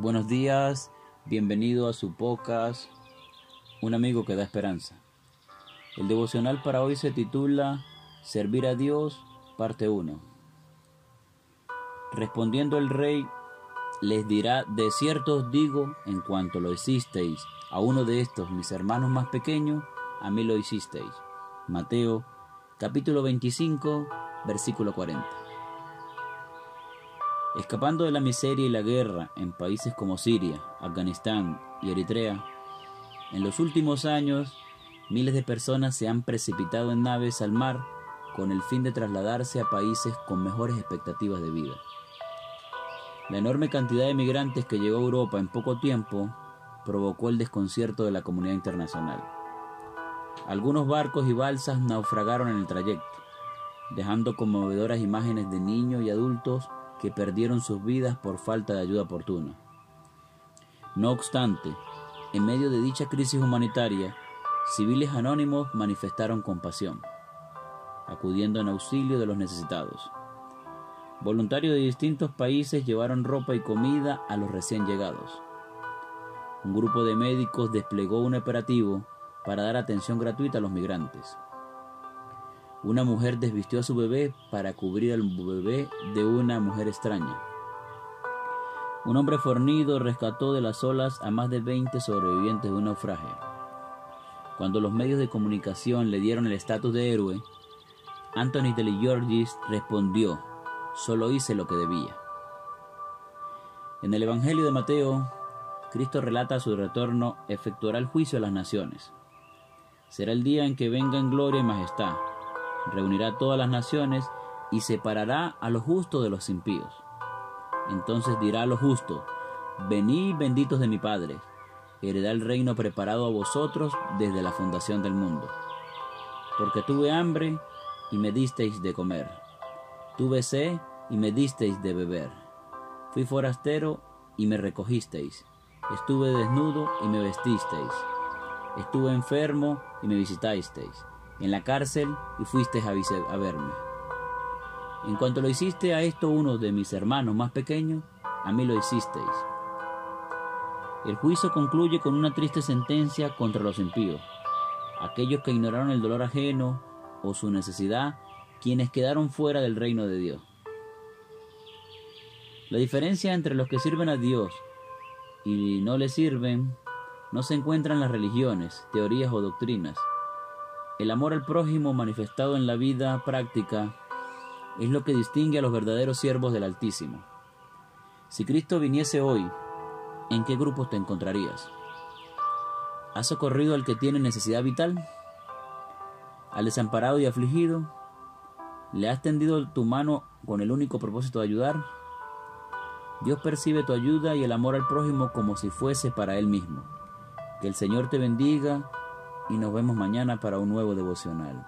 Buenos días, bienvenido a su podcast, Un amigo que da esperanza. El devocional para hoy se titula Servir a Dios, parte 1. Respondiendo el rey, les dirá, de cierto os digo, en cuanto lo hicisteis a uno de estos mis hermanos más pequeños, a mí lo hicisteis. Mateo capítulo 25, versículo 40. Escapando de la miseria y la guerra en países como Siria, Afganistán y Eritrea, en los últimos años miles de personas se han precipitado en naves al mar con el fin de trasladarse a países con mejores expectativas de vida. La enorme cantidad de migrantes que llegó a Europa en poco tiempo provocó el desconcierto de la comunidad internacional. Algunos barcos y balsas naufragaron en el trayecto, dejando conmovedoras imágenes de niños y adultos que perdieron sus vidas por falta de ayuda oportuna. No obstante, en medio de dicha crisis humanitaria, civiles anónimos manifestaron compasión, acudiendo en auxilio de los necesitados. Voluntarios de distintos países llevaron ropa y comida a los recién llegados. Un grupo de médicos desplegó un operativo para dar atención gratuita a los migrantes. Una mujer desvistió a su bebé para cubrir al bebé de una mujer extraña. Un hombre fornido rescató de las olas a más de 20 sobrevivientes de un naufragio. Cuando los medios de comunicación le dieron el estatus de héroe, Anthony Georgis respondió, solo hice lo que debía. En el Evangelio de Mateo, Cristo relata su retorno, efectuará el juicio a las naciones. Será el día en que venga en gloria y majestad reunirá todas las naciones y separará a los justos de los impíos. Entonces dirá a los justos, venid benditos de mi Padre, heredad el reino preparado a vosotros desde la fundación del mundo. Porque tuve hambre y me disteis de comer, tuve sed y me disteis de beber, fui forastero y me recogisteis, estuve desnudo y me vestisteis, estuve enfermo y me visitasteis en la cárcel y fuiste a, verme. En cuanto lo hiciste a esto uno de mis hermanos más pequeños, a mí lo hicisteis. El juicio concluye con una triste sentencia contra los impíos, aquellos que ignoraron el dolor ajeno o su necesidad, quienes quedaron fuera del reino de Dios. La diferencia entre los que sirven a Dios y no le sirven no se encuentra en las religiones, teorías o doctrinas, el amor al prójimo manifestado en la vida práctica es lo que distingue a los verdaderos siervos del Altísimo. Si Cristo viniese hoy, ¿en qué grupos te encontrarías? ¿Has socorrido al que tiene necesidad vital? ¿Al desamparado y afligido? ¿Le has tendido tu mano con el único propósito de ayudar? Dios percibe tu ayuda y el amor al prójimo como si fuese para Él mismo. Que el Señor te bendiga y nos vemos mañana para un nuevo devocional.